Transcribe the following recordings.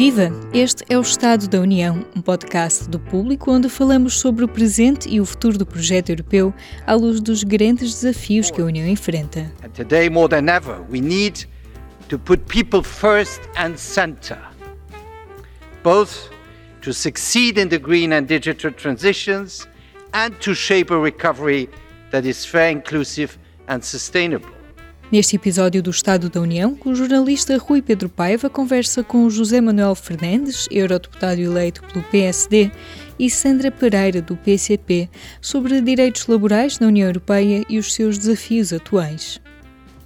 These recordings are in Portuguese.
Viva! Este é o Estado da União, um podcast do público onde falamos sobre o presente e o futuro do projeto europeu à luz dos grandes desafios que a União enfrenta. And today, more than ever, we need to put people first and center, both to succeed in the green and digital transitions and to shape a recovery that is fair, inclusive and sustainable. Neste episódio do Estado da União, o jornalista Rui Pedro Paiva conversa com José Manuel Fernandes, eurodeputado eleito pelo PSD, e Sandra Pereira, do PCP, sobre direitos laborais na União Europeia e os seus desafios atuais.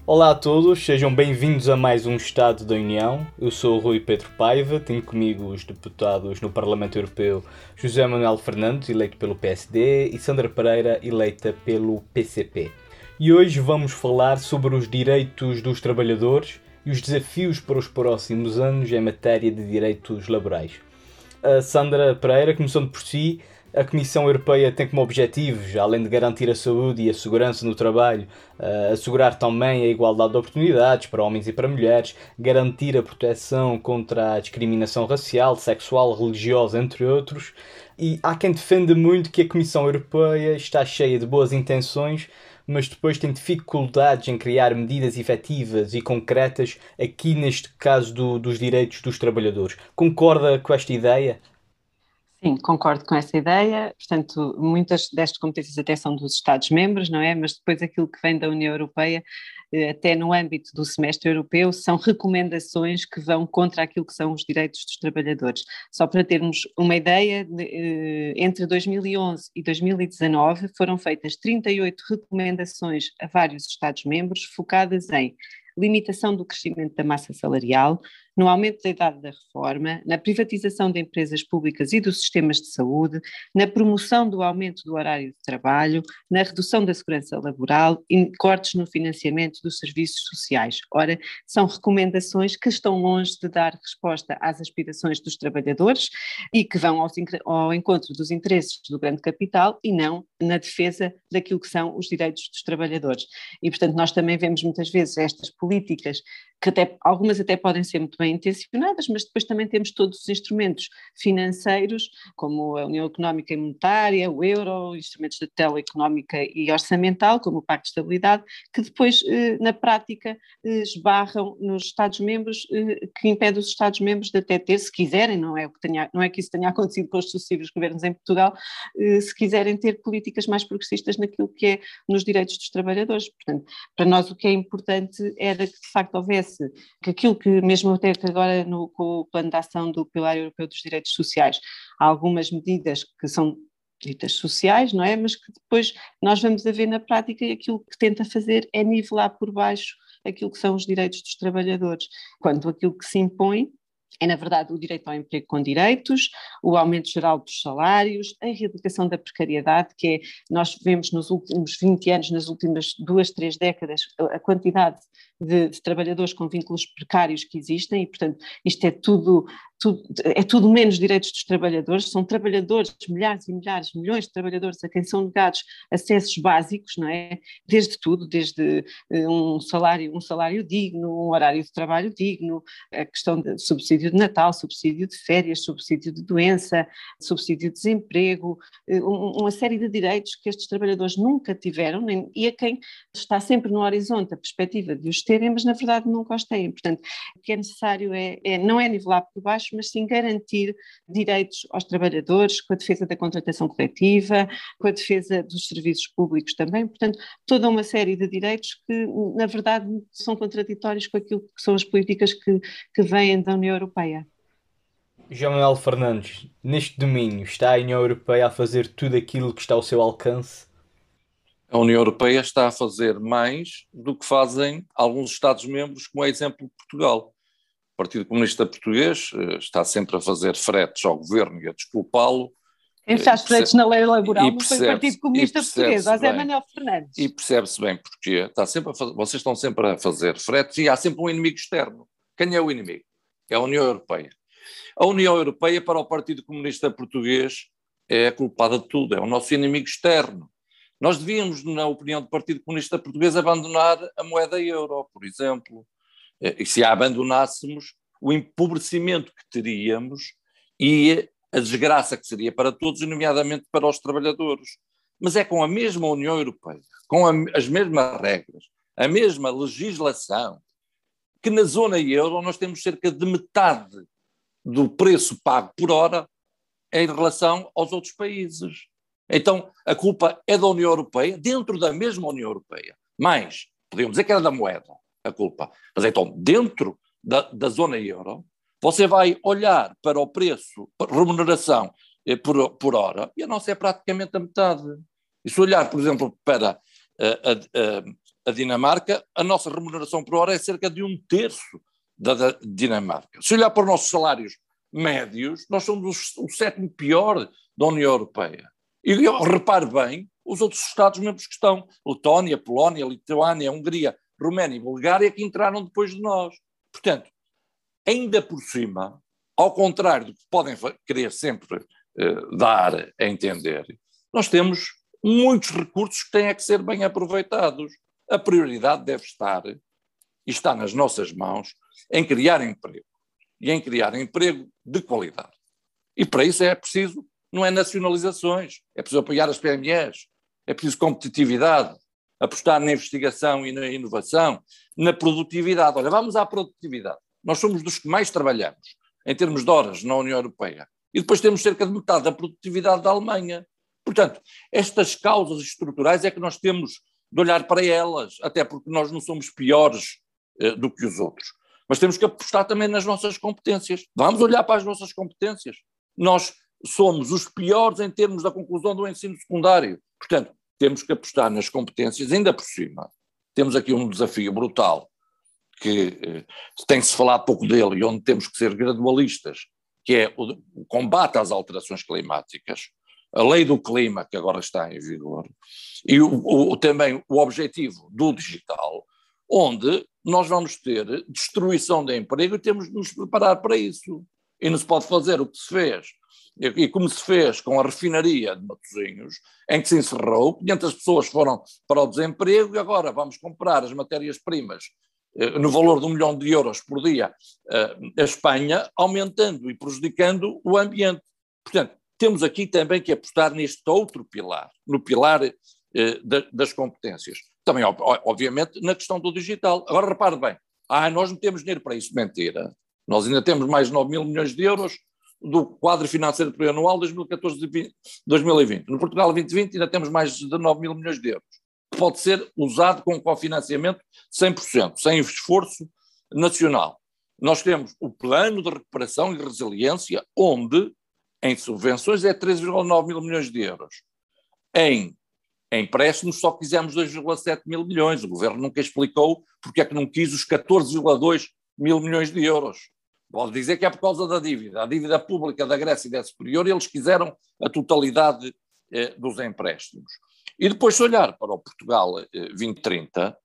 Olá a todos, sejam bem-vindos a mais um Estado da União. Eu sou o Rui Pedro Paiva, tenho comigo os deputados no Parlamento Europeu José Manuel Fernandes, eleito pelo PSD, e Sandra Pereira, eleita pelo PCP e hoje vamos falar sobre os direitos dos trabalhadores e os desafios para os próximos anos em matéria de direitos laborais. A Sandra Pereira, começando por si, a Comissão Europeia tem como objetivos, além de garantir a saúde e a segurança no trabalho, assegurar também a igualdade de oportunidades para homens e para mulheres, garantir a proteção contra a discriminação racial, sexual, religiosa, entre outros. E há quem defenda muito que a Comissão Europeia está cheia de boas intenções, mas depois tem dificuldades em criar medidas efetivas e concretas aqui neste caso do, dos direitos dos trabalhadores. Concorda com esta ideia? Sim, concordo com essa ideia. Portanto, muitas destas competências até são dos Estados-membros, não é? Mas depois aquilo que vem da União Europeia até no âmbito do semestre europeu, são recomendações que vão contra aquilo que são os direitos dos trabalhadores. Só para termos uma ideia, eh, entre 2011 e 2019 foram feitas 38 recomendações a vários Estados-membros focadas em limitação do crescimento da massa salarial, no aumento da idade da reforma, na privatização de empresas públicas e dos sistemas de saúde, na promoção do aumento do horário de trabalho, na redução da segurança laboral e cortes no financiamento dos serviços sociais. Ora, são recomendações que estão longe de dar resposta às aspirações dos trabalhadores e que vão ao encontro dos interesses do grande capital e não na defesa daquilo que são os direitos dos trabalhadores. E, portanto, nós também vemos muitas vezes estas políticas que até, algumas até podem ser muito bem intencionadas, mas depois também temos todos os instrumentos financeiros, como a União Económica e Monetária, o euro, instrumentos de tutela económica e orçamental, como o Pacto de Estabilidade, que depois, eh, na prática, eh, esbarram nos Estados-membros, eh, que impede os Estados-membros de até ter, se quiserem, não é, o que tenha, não é que isso tenha acontecido com os sucessivos governos em Portugal, se quiserem ter políticas mais progressistas naquilo que é nos direitos dos trabalhadores. Portanto, para nós o que é importante era que, de facto, houvesse que aquilo que, mesmo até agora no, com o plano de ação do Pilar Europeu dos Direitos Sociais, há algumas medidas que são ditas sociais, não é? Mas que depois nós vamos a ver na prática e aquilo que tenta fazer é nivelar por baixo aquilo que são os direitos dos trabalhadores, quando aquilo que se impõe é, na verdade, o direito ao emprego com direitos, o aumento geral dos salários, a erradicação da precariedade, que é, nós vemos nos últimos 20 anos, nas últimas duas, três décadas, a quantidade de, de trabalhadores com vínculos precários que existem, e, portanto, isto é tudo tudo, é tudo menos direitos dos trabalhadores, são trabalhadores, milhares e milhares, milhões de trabalhadores a quem são negados acessos básicos, não é? Desde tudo, desde eh, um salário, um salário digno, um horário de trabalho digno, a questão de subsídio de Natal, subsídio de férias, subsídio de doença, subsídio de desemprego, eh, uma série de direitos que estes trabalhadores nunca tiveram nem, e a quem está sempre no horizonte a perspectiva de os terem, mas na verdade nunca os têm. Portanto, o que é necessário é, é não é nivelar por baixo, mas sim garantir direitos aos trabalhadores, com a defesa da contratação coletiva, com a defesa dos serviços públicos também, portanto, toda uma série de direitos que, na verdade, são contraditórios com aquilo que são as políticas que, que vêm da União Europeia. João Manuel Fernandes, neste domínio, está a União Europeia a fazer tudo aquilo que está ao seu alcance? A União Europeia está a fazer mais do que fazem alguns Estados-membros, como é exemplo de Portugal. O Partido Comunista Português eh, está sempre a fazer fretes ao governo e a desculpá-lo. Quem faz fretes na lei laboral não foi o Partido Comunista Português, José Manuel Fernandes. E percebe-se bem porquê. Está sempre a fazer, vocês estão sempre a fazer fretes e há sempre um inimigo externo. Quem é o inimigo? É a União Europeia. A União Europeia, para o Partido Comunista Português, é a culpada de tudo, é o nosso inimigo externo. Nós devíamos, na opinião do Partido Comunista Português, abandonar a moeda euro, por exemplo, eh, e se a abandonássemos, o empobrecimento que teríamos e a desgraça que seria para todos, nomeadamente para os trabalhadores. Mas é com a mesma União Europeia, com a, as mesmas regras, a mesma legislação, que na zona euro nós temos cerca de metade do preço pago por hora em relação aos outros países. Então, a culpa é da União Europeia, dentro da mesma União Europeia. Mas, podemos dizer que era da moeda, a culpa. Mas então, dentro da, da zona euro, você vai olhar para o preço, remuneração eh, por, por hora, e a nossa é praticamente a metade. E se olhar, por exemplo, para eh, a, a, a, Dinamarca, a nossa remuneração por hora é cerca de um terço da, da Dinamarca. Se olhar para os nossos salários médios, nós somos o, o sétimo pior da União Europeia. E eu, repare bem, os outros Estados-membros que estão, Letónia, Polónia, Lituânia, Hungria, Roménia e Bulgária, que entraram depois de nós. Portanto, ainda por cima, ao contrário do que podem querer sempre uh, dar a entender, nós temos muitos recursos que têm que ser bem aproveitados. A prioridade deve estar, e está nas nossas mãos, em criar emprego. E em criar emprego de qualidade. E para isso é preciso, não é nacionalizações, é preciso apoiar as PMEs, é preciso competitividade, apostar na investigação e na inovação, na produtividade. Olha, vamos à produtividade. Nós somos dos que mais trabalhamos em termos de horas na União Europeia. E depois temos cerca de metade da produtividade da Alemanha. Portanto, estas causas estruturais é que nós temos de olhar para elas, até porque nós não somos piores eh, do que os outros. Mas temos que apostar também nas nossas competências. Vamos olhar para as nossas competências. Nós somos os piores em termos da conclusão do ensino secundário. Portanto, temos que apostar nas competências, ainda por cima. Temos aqui um desafio brutal, que eh, tem-se falado pouco dele e onde temos que ser gradualistas, que é o, o combate às alterações climáticas, a lei do clima, que agora está em vigor, e o, o, também o objetivo do digital, onde nós vamos ter destruição de emprego e temos de nos preparar para isso. E não se pode fazer o que se fez e como se fez com a refinaria de Matosinhos, em que se encerrou, 500 pessoas foram para o desemprego e agora vamos comprar as matérias-primas eh, no valor de um milhão de euros por dia eh, a Espanha, aumentando e prejudicando o ambiente. Portanto, temos aqui também que apostar neste outro pilar, no pilar eh, das competências. Também, obviamente, na questão do digital. Agora, repare bem, ah, nós não temos dinheiro para isso. Mentira. Nós ainda temos mais de 9 mil milhões de euros do quadro financeiro plurianual 2014-2020. No Portugal 2020 ainda temos mais de 9 mil milhões de euros. Pode ser usado com cofinanciamento 100%, sem esforço nacional. Nós temos o plano de recuperação e resiliência, onde em subvenções é 3,9 mil milhões de euros. Em empréstimos só quisemos 2,7 mil milhões. O governo nunca explicou porque é que não quis os 14,2 mil milhões de euros. Pode dizer que é por causa da dívida. A dívida pública da Grécia é superior e eles quiseram a totalidade eh, dos empréstimos. E depois, se olhar para o Portugal eh, 2030,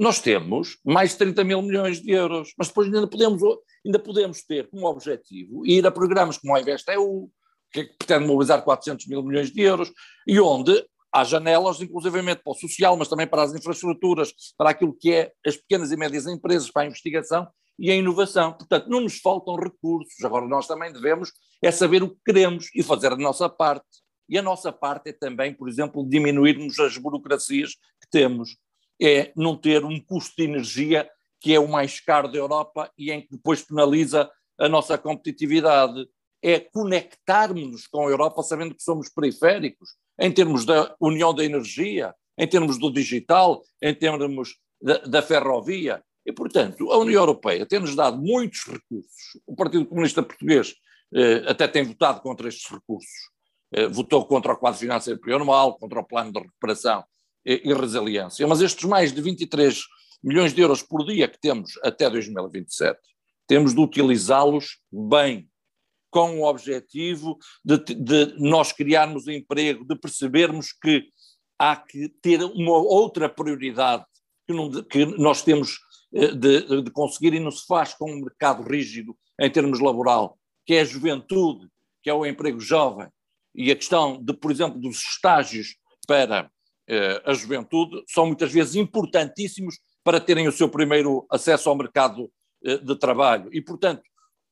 nós temos mais de 30 mil milhões de euros, mas depois ainda podemos, ainda podemos ter como objetivo ir a programas como a InvestEU, que pretende mobilizar 400 mil milhões de euros, e onde há janelas, inclusivamente para o social, mas também para as infraestruturas, para aquilo que é as pequenas e médias empresas, para a investigação, e a inovação. Portanto, não nos faltam recursos. Agora, nós também devemos é saber o que queremos e fazer a nossa parte. E a nossa parte é também, por exemplo, diminuirmos as burocracias que temos. É não ter um custo de energia que é o mais caro da Europa e em que depois penaliza a nossa competitividade. É conectarmos-nos com a Europa sabendo que somos periféricos, em termos da união da energia, em termos do digital, em termos da, da ferrovia. E, portanto, a União Europeia tem-nos dado muitos recursos. O Partido Comunista Português eh, até tem votado contra estes recursos. Eh, votou contra o quadro financeiro plurianual, contra o plano de recuperação e, e resiliência. Mas estes mais de 23 milhões de euros por dia que temos até 2027, temos de utilizá-los bem, com o objetivo de, de nós criarmos emprego, de percebermos que há que ter uma outra prioridade que, não, que nós temos eh, de, de, conseguir e não se faz com um mercado rígido em termos laboral, que é a juventude, que é o emprego jovem, e a questão de, por exemplo, dos estágios para eh, a juventude são muitas vezes importantíssimos para terem o seu primeiro acesso ao mercado eh, de trabalho. E, portanto,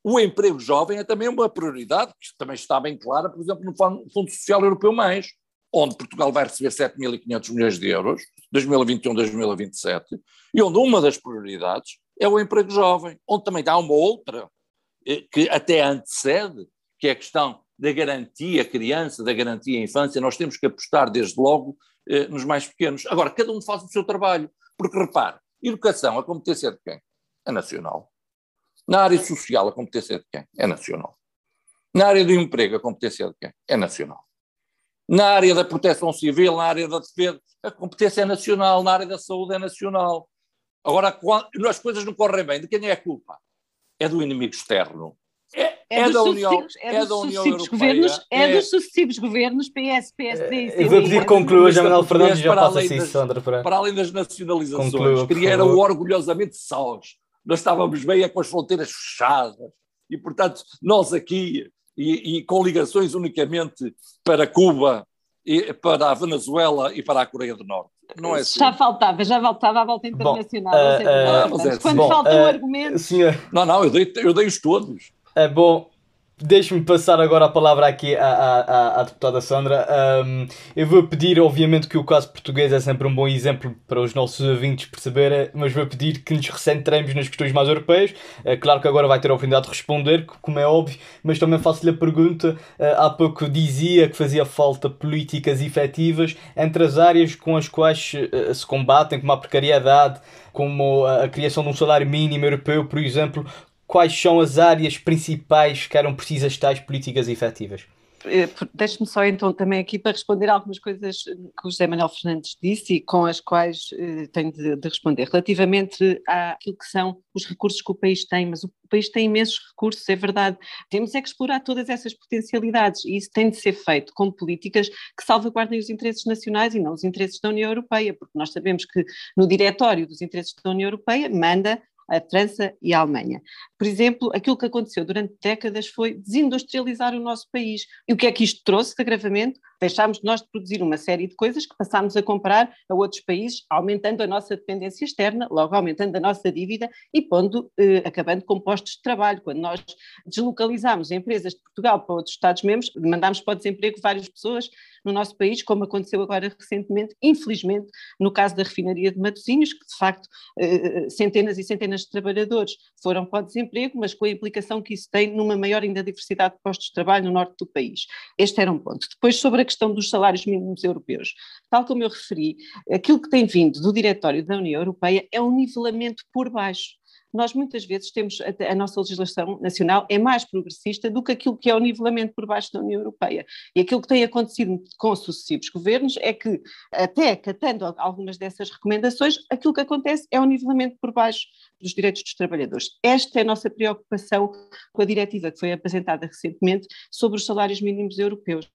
o emprego jovem é também uma prioridade, que também está bem clara, por exemplo, no Fundo Social Europeu Mais, onde Portugal vai receber 7.500 milhões de euros, 2021-2027, e onde uma das prioridades é o emprego jovem, onde também há uma outra eh, que até antecede, que é a questão da garantia criança, da garantia infância, nós temos que apostar desde logo eh, nos mais pequenos. Agora, cada um faz o seu trabalho, porque repare, educação, a competência de quem? É nacional. Na área social, a competência de quem? É nacional. Na área do emprego, a competência de quem? É nacional. Na área da proteção civil, na área da defesa, a competência é nacional. Na área da saúde, é nacional. Agora, quando as coisas não correm bem, de quem é a culpa? É do inimigo externo. É, é, é da União, é, é da União Europeia. Governos, é, é, dos sucessivos governos PS, PSD e Eu vou pedir que conclua, Manuel Fernandes já passa assim, Sandra. Para, para além das nacionalizações, conclua, que eram orgulhosamente sós. Nós estávamos bem é com as fronteiras fechadas e, portanto, nós aqui, e, e com ligações unicamente para Cuba, e para a Venezuela e para a Coreia do Norte. Não é assim. Já faltava, já faltava a volta internacional. Bom, uh, uh, quando bom, falta uh, um argumento. Senhor... Não, não, eu dei, eu dei-os todos. É bom, Deixe-me passar agora a palavra aqui à, à, à deputada Sandra. Um, eu vou pedir, obviamente, que o caso português é sempre um bom exemplo para os nossos ouvintes perceberem, mas vou pedir que nos recentremos nas questões mais europeias. É claro que agora vai ter a oportunidade de responder, como é óbvio, mas também faço-lhe a pergunta. Uh, há pouco dizia que fazia falta políticas efetivas entre as áreas com as quais uh, se combatem, como a precariedade, como a criação de um salário mínimo europeu, por exemplo quais são as áreas principais que eram precisas tais políticas efetivas? Eh, deixe-me só então também aqui para responder algumas coisas que o José Manuel Fernandes disse e com as quais eh, tenho de, de, responder. Relativamente àquilo que são os recursos que o país tem, mas o país tem imensos recursos, é verdade. Temos é que explorar todas essas potencialidades e isso tem de ser feito com políticas que salvaguardem os interesses nacionais e não os interesses da União Europeia, porque nós sabemos que no diretório dos interesses da União Europeia manda a França e a Alemanha. Por exemplo, aquilo que aconteceu durante décadas foi desindustrializar o nosso país. E o que é que isto trouxe de agravamento? Deixámos nós de produzir uma série de coisas que passámos a comprar a outros países, aumentando a nossa dependência externa, logo aumentando a nossa dívida e pondo, eh, acabando com postos de trabalho. Quando nós deslocalizámos empresas de Portugal para outros Estados-membros, mandámos para o desemprego várias pessoas no nosso país, como aconteceu agora recentemente, infelizmente, no caso da refinaria de Matosinhos, que de facto eh, centenas e centenas de trabalhadores foram para o desemprego, mas com a implicação que isso tem numa maior ainda diversidade de postos de trabalho no norte do país. Este era um ponto. Depois, sobre a questão dos salários mínimos europeus, tal como eu referi, aquilo que tem vindo do Diretório da União Europeia é um nivelamento por baixo nós muitas vezes temos, a, a, nossa legislação nacional é mais progressista do que aquilo que é o nivelamento por baixo da União Europeia. E aquilo que tem acontecido com sucessivos governos é que, até acatando algumas dessas recomendações, aquilo que acontece é o nivelamento por baixo dos direitos dos trabalhadores. Esta é a nossa preocupação com a diretiva que foi apresentada recentemente sobre os salários mínimos europeus.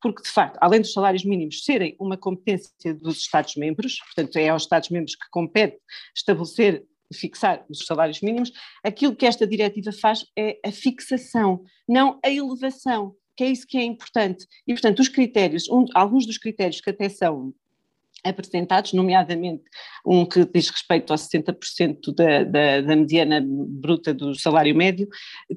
Porque, de facto, além dos salários mínimos serem uma competência dos Estados-membros, portanto, é aos Estados-membros que compete estabelecer fixar os salários mínimos, aquilo que esta diretiva faz é a fixação, não a elevação, que é isso que é importante. E, portanto, os critérios, um, alguns dos critérios que até são apresentados, nomeadamente um que diz respeito aos 60% da, da, da mediana bruta do salário médio,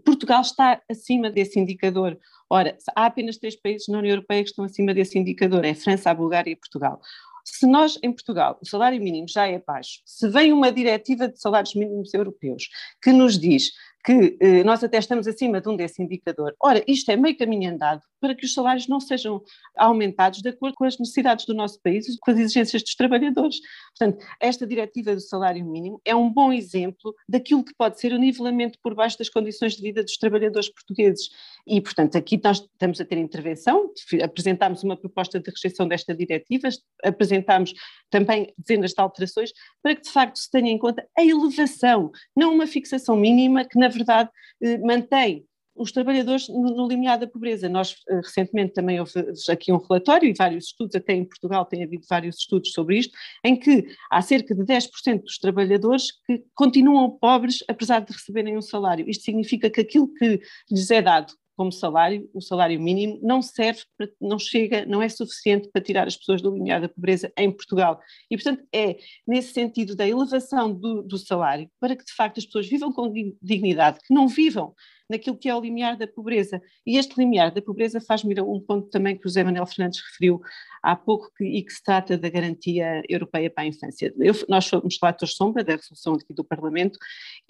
Portugal está acima desse indicador. Ora, há apenas três países na União Europeia que estão acima desse indicador, é a França, a Bulgária e Portugal. Se nós, em Portugal, o salário mínimo já é baixo, se vem uma diretiva de salários mínimos europeus que nos diz que eh, nós até estamos acima de um desse indicador. Ora, isto é meio caminho andado para que os salários não sejam aumentados de acordo com as necessidades do nosso país com as exigências dos trabalhadores. Portanto, esta diretiva do salário mínimo é um bom exemplo daquilo que pode ser o nivelamento por baixo das condições de vida dos trabalhadores portugueses. E, portanto, aqui nós estamos a ter intervenção, apresentámos uma proposta de rejeição desta diretiva, apresentámos também dezenas de alterações para que, de facto, se tenha em conta a elevação, não uma fixação mínima que, na verdade, eh, mantém os trabalhadores no, limiar da pobreza. Nós, eh, recentemente, também houve aqui um relatório e vários estudos, até em Portugal tem havido vários estudos sobre isto, em que há cerca de 10% dos trabalhadores que continuam pobres apesar de receberem um salário. Isto significa que aquilo que lhes é dado como salário, o salário mínimo, não serve, para, não chega, não é suficiente para tirar as pessoas do limiar da pobreza em Portugal. E, portanto, é nesse sentido da elevação do, do salário, para que de facto as pessoas vivam com dignidade, que não vivam naquilo que é o limiar da pobreza. E este limiar da pobreza faz-me ir a um ponto também que o José Manuel Fernandes referiu há pouco que, e que se trata da garantia europeia para a infância. Eu, nós somos relatores sombra da resolução aqui do Parlamento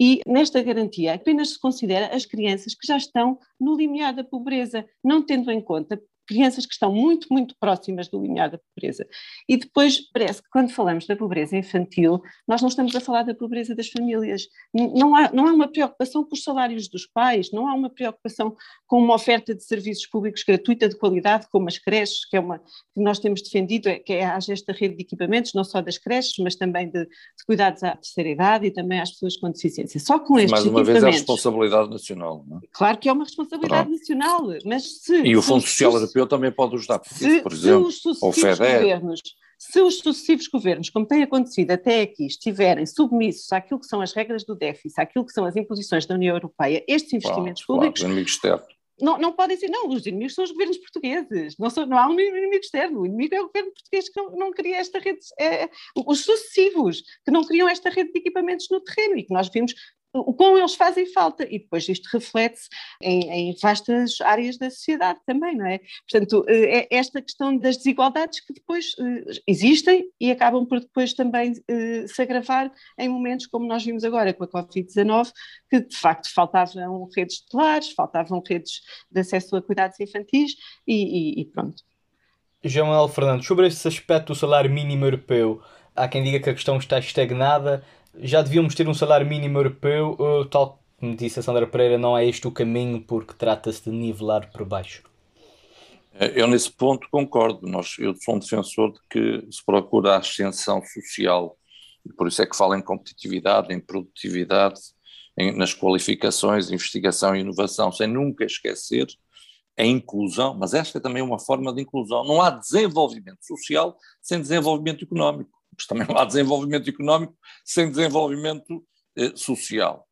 e nesta garantia apenas se considera as crianças que já estão no limiar da pobreza, não tendo em conta crianças que estão muito, muito próximas do limiar da pobreza. E depois parece que quando falamos da pobreza infantil, nós não estamos a falar da pobreza das famílias. Não há, não há uma preocupação com os salários dos pais, não há uma preocupação com uma oferta de serviços públicos gratuita de qualidade, como as creches, que é uma que nós temos defendido, é, que é haja esta rede de equipamentos, não só das creches, mas também de, de cuidados à terceira idade e também às pessoas com deficiência. Só com estes Mais uma vez é a responsabilidade nacional. Não é? Claro que é uma responsabilidade Pronto. nacional, mas se... E o Fundo Social Europeu também pode ajudar, se, por exemplo, se os sucessivos governos, se os sucessivos governos, como tem acontecido até aqui, estiverem submissos àquilo que são as regras do déficit, àquilo que são as imposições da União Europeia, estes investimentos claro, públicos... Claro, externos. Não, não podem ser, não, os inimigos são os governos portugueses, não, são, não há um inimigo externo, o inimigo é o governo português que não, não cria esta rede, é, os sucessivos, que não criam esta rede de equipamentos no terreno e que nós vimos o como eles fazem falta e depois isto reflete-se em, em, vastas áreas da sociedade também, não é? Portanto, eh, é esta questão das desigualdades que depois eh, existem e acabam por depois também eh, se agravar em momentos como nós vimos agora com a Covid-19, que de facto faltavam redes de lares, faltavam redes de acesso a cuidados infantis e, e, e pronto. João Manuel Fernandes, sobre esse aspecto do salário mínimo europeu, há quem diga que a questão está estagnada, já devíamos ter um salário mínimo europeu, ou, tal como disse a Sandra Pereira, não é este o caminho porque trata-se de nivelar por baixo? É, eu nesse ponto concordo. Nós, eu sou um defensor de que se procura a ascensão social e por isso é que falo em competitividade, em produtividade, em, nas qualificações, investigação e inovação, sem nunca esquecer a inclusão, mas esta é também uma forma de inclusão. Não há desenvolvimento social sem desenvolvimento económico mas também não há desenvolvimento económico sem desenvolvimento eh, social.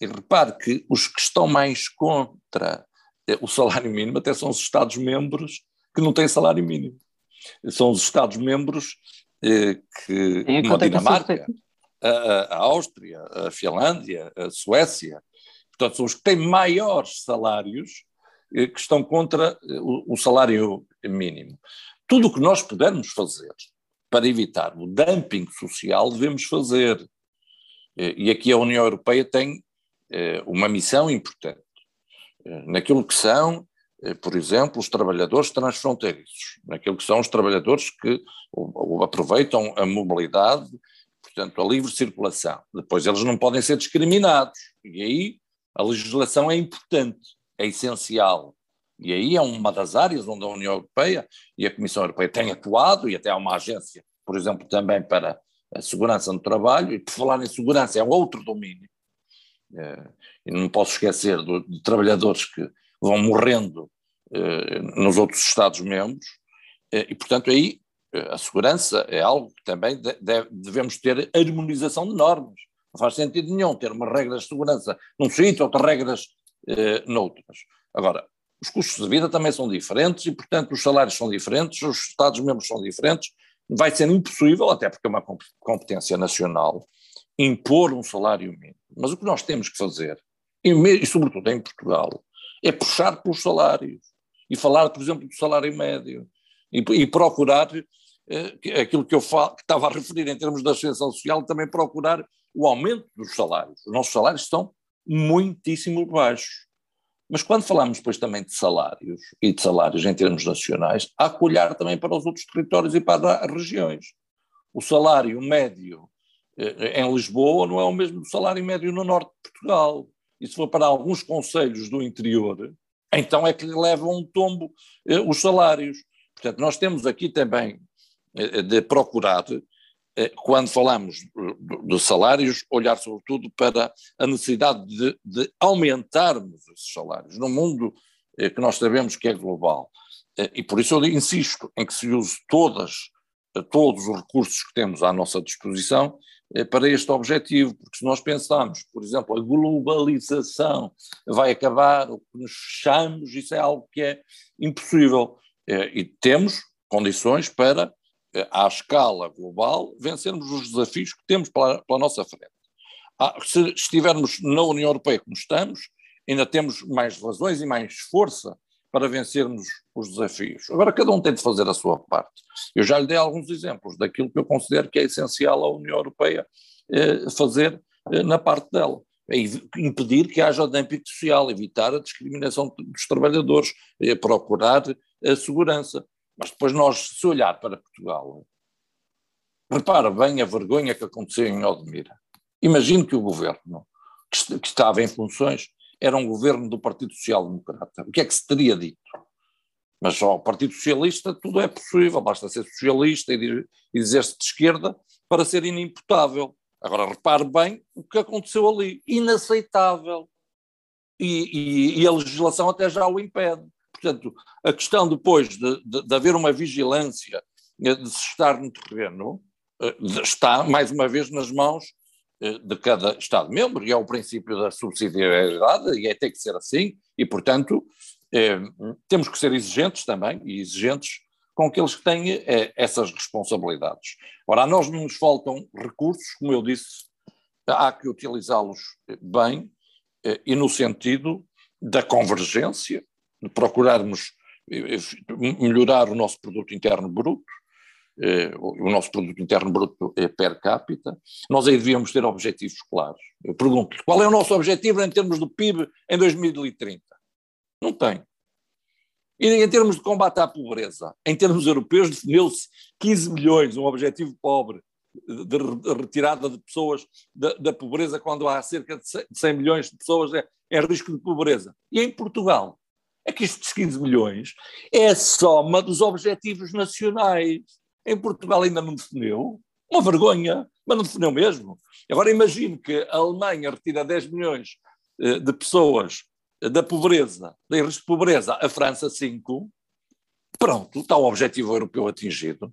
E repare que os que estão mais contra eh, o salário mínimo até são os Estados-membros que não têm salário mínimo. São os Estados-membros eh, que, como a Dinamarca, a, a Áustria, a Finlândia, a Suécia, portanto, são os que têm maiores salários eh, que estão contra eh, o, o salário mínimo. Tudo o que nós pudermos fazer para evitar o dumping social, devemos fazer. Eh, e aqui a União Europeia tem eh, uma missão importante. Eh, naquilo que são, por exemplo, os trabalhadores transfronteiriços, naquilo que são os trabalhadores que aproveitam a mobilidade, portanto, a livre circulação. Depois eles não podem ser discriminados. E aí a legislação é importante, é essencial. E aí é uma das áreas onde a União Europeia e a Comissão Europeia têm atuado, e até há uma agência, por exemplo, também para a segurança no trabalho, e por falar em segurança é outro domínio. É, e não posso esquecer do, de trabalhadores que vão morrendo é, nos outros Estados-membros, é, e portanto aí a segurança é algo que também devemos ter harmonização de normas. Não faz sentido nenhum ter umas regras de segurança num sítio, outras regras eh, noutras. Agora, os custos de vida também são diferentes e, portanto, os salários são diferentes, os Estados-membros são diferentes. Vai ser impossível, até porque é uma competência nacional, impor um salário mínimo. Mas o que nós temos que fazer, e, e sobretudo em Portugal, é puxar pelos salários e falar, por exemplo, do salário médio e, e procurar eh, aquilo que eu que estava a referir em termos da ascensão social, também procurar o aumento dos salários. Os nossos salários estão muitíssimo baixos. Mas quando falamos depois também de salários, e de salários em termos nacionais, há que olhar também para os outros territórios e para as regiões. O salário médio eh, em Lisboa não é o mesmo do salário médio no norte de Portugal. E se for para alguns conselhos do interior, então é que levam um tombo eh, os salários. Portanto, nós temos aqui também eh, de procurar quando falamos de salários, olhar sobretudo para a necessidade de, de aumentarmos esses salários num mundo eh, que nós sabemos que é global. Eh, e por isso eu insisto em que se use todas, todos os recursos que temos à nossa disposição para este objetivo, porque se nós pensarmos, por exemplo, a globalização vai acabar, ou que nos fechamos, isso é algo que é impossível. E temos condições para à escala global, vencermos os desafios que temos pela, pela nossa frente. Ah, se estivermos na União Europeia como estamos, ainda temos mais razões e mais força para vencermos os desafios. Agora, cada um tem de fazer a sua parte. Eu já lhe dei alguns exemplos daquilo que eu considero que é essencial a União Europeia eh, fazer eh, na parte dela. É impedir que haja dumping social, evitar a discriminação dos trabalhadores, eh, procurar a segurança. Mas depois nós, se olhar para Portugal, repara bem a vergonha que aconteceu em Odmira. Imagino que o governo que estava em funções era um governo do Partido Social Democrata. O que é que se teria dito? Mas ao Partido Socialista tudo é possível, basta ser socialista e dizer-se de esquerda para ser inimputável. Agora repare bem o que aconteceu ali. Inaceitável. E, e, e a legislação até já o impede. Portanto, a questão depois de, de, de haver uma vigilância, de se estar no terreno, eh, está mais uma vez nas mãos eh, de cada Estado-membro, e é o princípio da subsidiariedade, e é tem que ser assim, e, portanto, eh, temos que ser exigentes também, e exigentes com aqueles que têm eh, essas responsabilidades. Ora, a nós não nos faltam recursos, como eu disse, há que utilizá-los bem eh, e no sentido da convergência, procurarmos eh, melhorar o nosso produto interno bruto, eh, o nosso produto interno bruto é per capita, nós aí devíamos ter objetivos claros. Eu pergunto-lhe, qual é o nosso objetivo em termos do PIB em 2030? Não tem. E em termos de combate à pobreza, em termos europeus, definiu-se 15 milhões, um objetivo pobre, de retirada de pessoas da, da, pobreza, quando há cerca de 100 milhões de pessoas é risco de pobreza. E em Portugal, é que estes 15 milhões é a soma dos objetivos nacionais em Portugal ainda não definiu, uma vergonha, mas não definiu mesmo. Agora imagine que a Alemanha retira 10 milhões eh, de pessoas eh, da pobreza, da pobreza, a França 5, pronto, está o objetivo europeu atingido.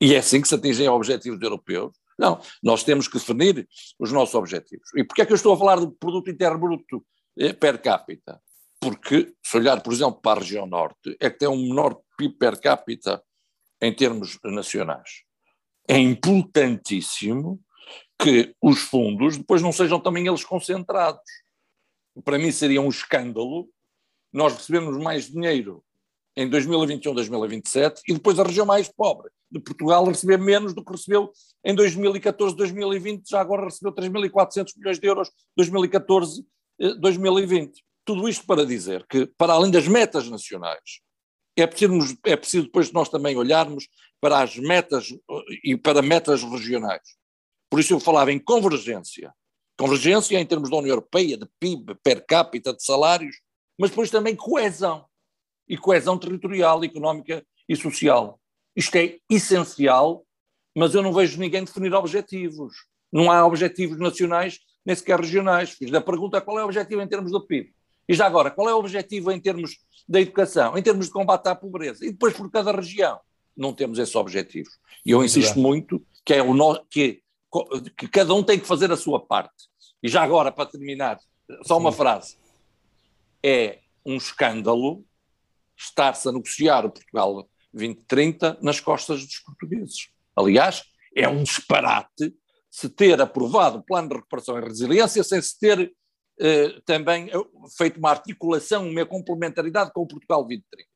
E é assim que se atingem objetivos europeus. Não, nós temos que definir os nossos objetivos. E porquê é que eu estou a falar do produto interno bruto eh, per capita? Porque, se olhar, por exemplo, para a região norte, é que tem um menor PIB per capita em termos nacionais. É importantíssimo que os fundos depois não sejam também eles concentrados. Para mim seria um escândalo nós recebemos mais dinheiro em 2021, 2027 e depois a região mais pobre de Portugal receber menos do que recebeu em 2014, 2020, já agora recebeu 3.400 milhões de euros 2014, 2020. Eh, Tudo isto para dizer que, para além das metas nacionais, é preciso, é preciso depois nós também olharmos para as metas e para metas regionais. Por isso eu falava em convergência. Convergência em termos da União Europeia, de PIB, per capita, de salários, mas depois também coesão. E coesão territorial, económica e social. Isto é essencial, mas eu não vejo ninguém definir objetivos. Não há objetivos nacionais, nem sequer regionais. Fiz da pergunta qual é o objetivo em termos do PIB. E já agora, qual é o objetivo em termos da educação, em termos de combate à pobreza? E depois por cada região. Não temos esses objetivos. E eu insisto muito que, é o no, que, que cada um tem que fazer a sua parte. E já agora, para terminar, só uma Sim. frase. É um escândalo estar-se a negociar o Portugal 2030 nas costas dos portugueses. Aliás, é um disparate se ter aprovado o plano de recuperação e resiliência sem se ter também eh, feito uma articulação, uma complementaridade com o Portugal 2030.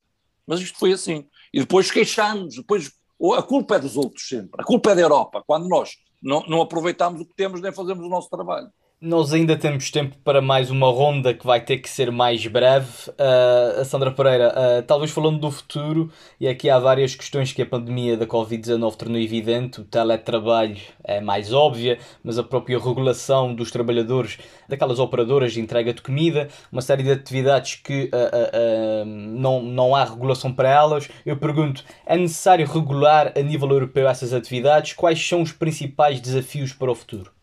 Mas isto foi assim. E depois queixámos, depois a culpa é dos outros sempre, a culpa é da Europa, quando nós não, não aproveitamos o que temos nem fazemos o nosso trabalho. Nós ainda temos tempo para mais uma ronda que vai ter que ser mais breve. Uh, Sandra Pereira, uh, talvez falando do futuro, e aqui há várias questões que a pandemia da Covid-19 tornou evidente. O teletrabalho é mais óbvia, mas a própria regulação dos trabalhadores, daquelas operadoras de entrega de comida, uma série de atividades que uh, não, não há regulação para elas. Eu pergunto, é necessário regular a nível europeu essas atividades? Quais são os principais desafios para o futuro?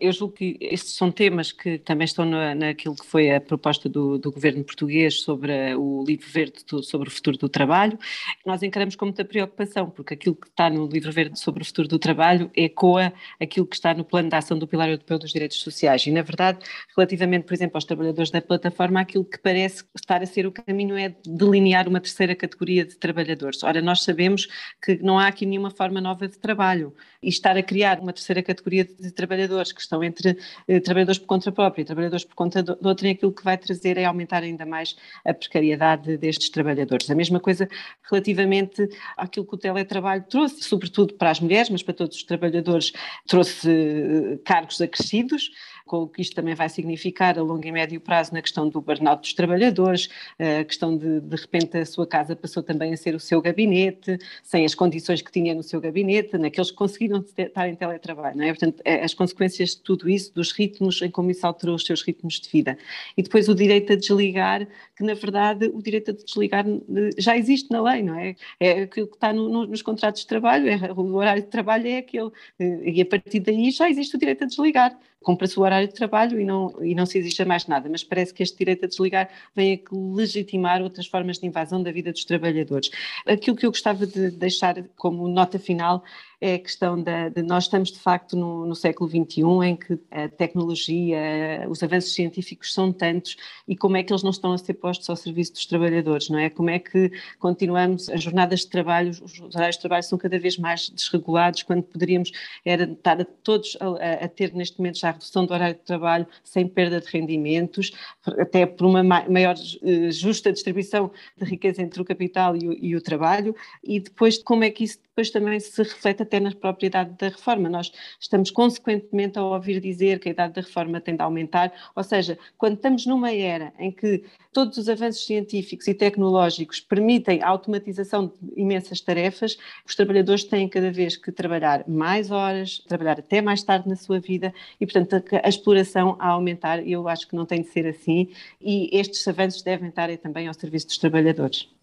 Eu julgo que estes são temas que também estão na, naquilo que foi a proposta do, do governo português sobre o livro verde do, sobre o futuro do trabalho, nós encaramos com muita preocupação, porque aquilo que está no livro verde sobre o futuro do trabalho ecoa aquilo que está no plano de ação do Pilar Europeu dos Direitos Sociais. E, na verdade, relativamente, por exemplo, aos trabalhadores da plataforma, aquilo que parece estar a ser o caminho é delinear uma terceira categoria de trabalhadores. Ora, nós sabemos que não há aqui nenhuma forma nova de trabalho e estar a criar uma terceira categoria de trabalhadores que estão entre eh, trabalhadores por conta própria e trabalhadores por conta de outra, e aquilo que vai trazer é aumentar ainda mais a precariedade destes trabalhadores. A mesma coisa relativamente àquilo que o teletrabalho trouxe, sobretudo para as mulheres, mas para todos os trabalhadores, trouxe eh, cargos acrescidos com o que isto também vai significar a longo e médio prazo na questão do burnout dos trabalhadores, a questão de, de repente, a sua casa passou também a ser o seu gabinete, sem as condições que tinha no seu gabinete, naqueles que conseguiram estar em teletrabalho, não é? Portanto, é, as consequências de tudo isso, dos ritmos, em como isso alterou os seus ritmos de vida. E depois o direito a desligar, que na verdade o direito a desligar eh, já existe na lei, não é? É aquilo que está no, no, nos contratos de trabalho, é, o horário de trabalho é aquele, eh, e a partir daí já existe o direito a desligar cumpra-se o horário de trabalho e não, e não se exija mais nada, mas parece que este direito a desligar vem a legitimar outras formas de invasão da vida dos trabalhadores. Aquilo que eu gostava de deixar como nota final é a questão da, de nós estamos de facto no, no, século XXI em que a tecnologia, os avanços científicos são tantos e como é que eles não estão a ser postos ao serviço dos trabalhadores, não é? Como é que continuamos, as jornadas de trabalho, os horários de trabalho são cada vez mais desregulados, quando poderíamos era estar a todos a, a ter neste momento já a redução do horário de trabalho sem perda de rendimentos, até por uma maior eh, justa distribuição de riqueza entre o capital e o, e o trabalho, e depois como é que isso depois também se reflete até na própria idade da reforma. Nós estamos consequentemente a ouvir dizer que a idade da reforma tem de aumentar, ou seja, quando estamos numa era em que todos os avanços científicos e tecnológicos permitem a automatização de imensas tarefas, os trabalhadores têm cada vez que trabalhar mais horas, trabalhar até mais tarde na sua vida e, portanto, a, a exploração a aumentar. Eu acho que não tem de ser assim e estes avanços devem estar também ao serviço dos trabalhadores.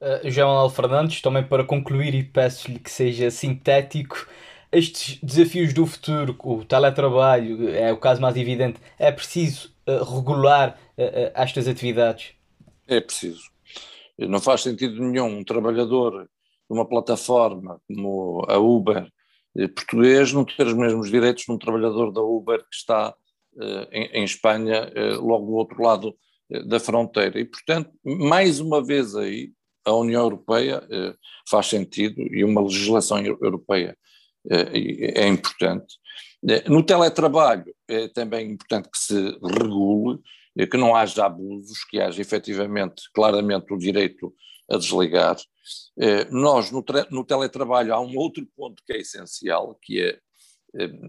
Uh, João Manuel Fernandes, também para concluir e peço-lhe que seja sintético, estes desafios do futuro, o teletrabalho é o caso mais evidente, é preciso uh, regular uh, estas atividades? É preciso. Não faz sentido nenhum um trabalhador de uma plataforma como a Uber português não ter os mesmos direitos de um trabalhador da Uber que está em, em Espanha, logo do outro lado da fronteira. E, portanto, mais uma vez aí, a União Europeia eh, faz sentido e uma legislação europeia eh, é importante. Eh, no teletrabalho é também importante que se regule, que não haja abusos, que haja efetivamente, claramente, o direito a desligar. Nós, no, teletrabalho, há um outro ponto que é essencial, que é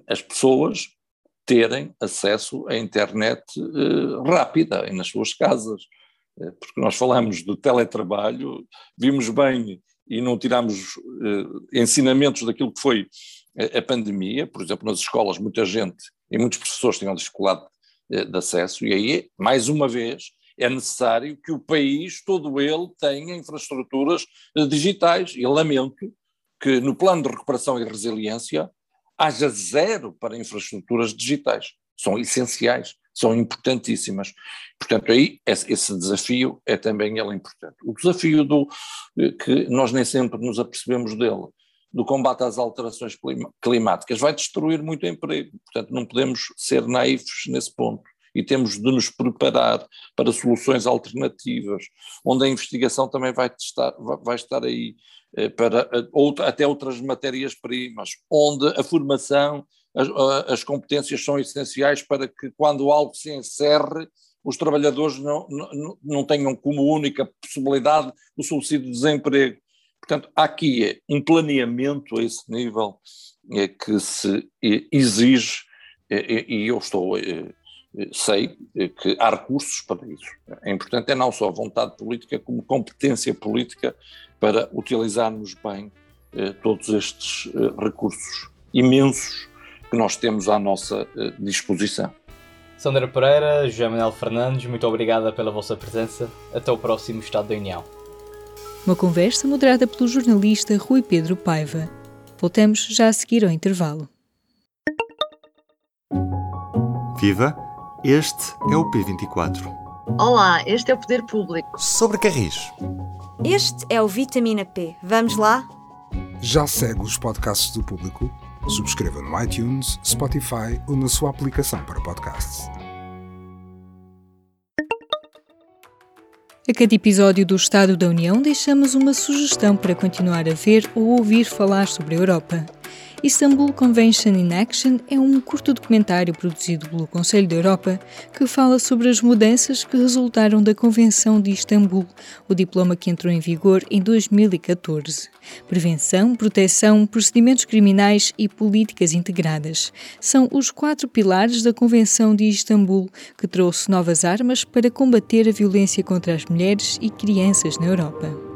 as pessoas terem acesso à internet rápida nas suas casas. Eh, porque nós falamos do teletrabalho, vimos bem e não tiramos eh, ensinamentos daquilo que foi a, pandemia, por exemplo, nas escolas muita gente e muitos professores tinham dificuldade eh, de acesso, e aí, mais uma vez, é necessário que o país, todo ele, tenha infraestruturas digitais, e lamento que no plano de recuperação e resiliência haja zero para infraestruturas digitais, são essenciais são importantíssimas. Portanto, aí esse desafio é também ele importante. O desafio do que nós nem sempre nos apercebemos dele, do combate às alterações climáticas, vai destruir muito emprego. Portanto, não podemos ser naivos nesse ponto e temos de nos preparar para soluções alternativas, onde a investigação também vai, vai estar aí eh, para eh, até outras matérias-primas, onde a formação as, as competências são essenciais para que, quando algo se encerre, os trabalhadores não, não, não tenham como única possibilidade o subsídio de desemprego. Portanto, há aqui um planeamento a esse nível é, que se exige, é, e eu estou, é, sei que há recursos para isso. É importante é não só vontade política, como competência política para utilizarmos bem todos estes recursos imensos que nós temos à nossa eh, disposição. Sandra Pereira, José Manuel Fernandes, muito obrigada pela vossa presença. Até o próximo Estado da União. Uma conversa moderada pelo jornalista Rui Pedro Paiva. Voltamos já a seguir ao intervalo. Viva! Este é o P24. Olá, este é o Poder Público. Sobre Carris. Este é o Vitamina P. Vamos lá? Já segue os podcasts do público? Subscreva no iTunes, Spotify ou na sua aplicação para podcasts. A cada episódio do Estado da União deixamos uma sugestão para continuar a ver ou ouvir falar sobre a Europa. Istanbul Convention in Action é um curto documentário produzido pelo Conselho da Europa que fala sobre as mudanças que resultaram da Convenção de Istambul, o diploma que entrou em vigor em 2014. Prevenção, proteção, procedimentos criminais e políticas integradas são os quatro pilares da Convenção de Istambul, que trouxe novas armas para combater a violência contra as mulheres e crianças na Europa.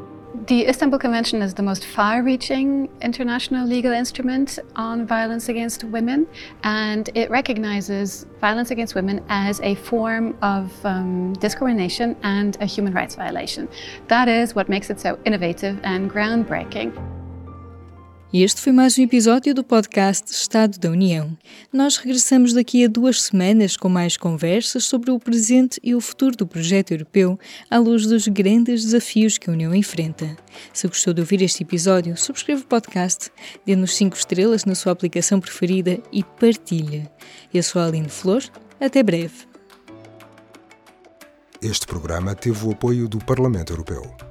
The Istanbul Convention is the most far reaching international legal instrument on violence against women, and it recognizes violence against women as a form of um, discrimination and a human rights violation. That is what makes it so innovative and groundbreaking. E este foi mais um episódio do podcast Estado da União. Nós regressamos daqui a duas semanas com mais conversas sobre o presente e o futuro do projeto europeu à luz dos grandes desafios que a União enfrenta. Se gostou de ouvir este episódio, subscreva o podcast, dê-nos 5 estrelas na sua aplicação preferida e partilhe. Eu sou a Aline Flor. Até breve. Este programa teve o apoio do Parlamento Europeu.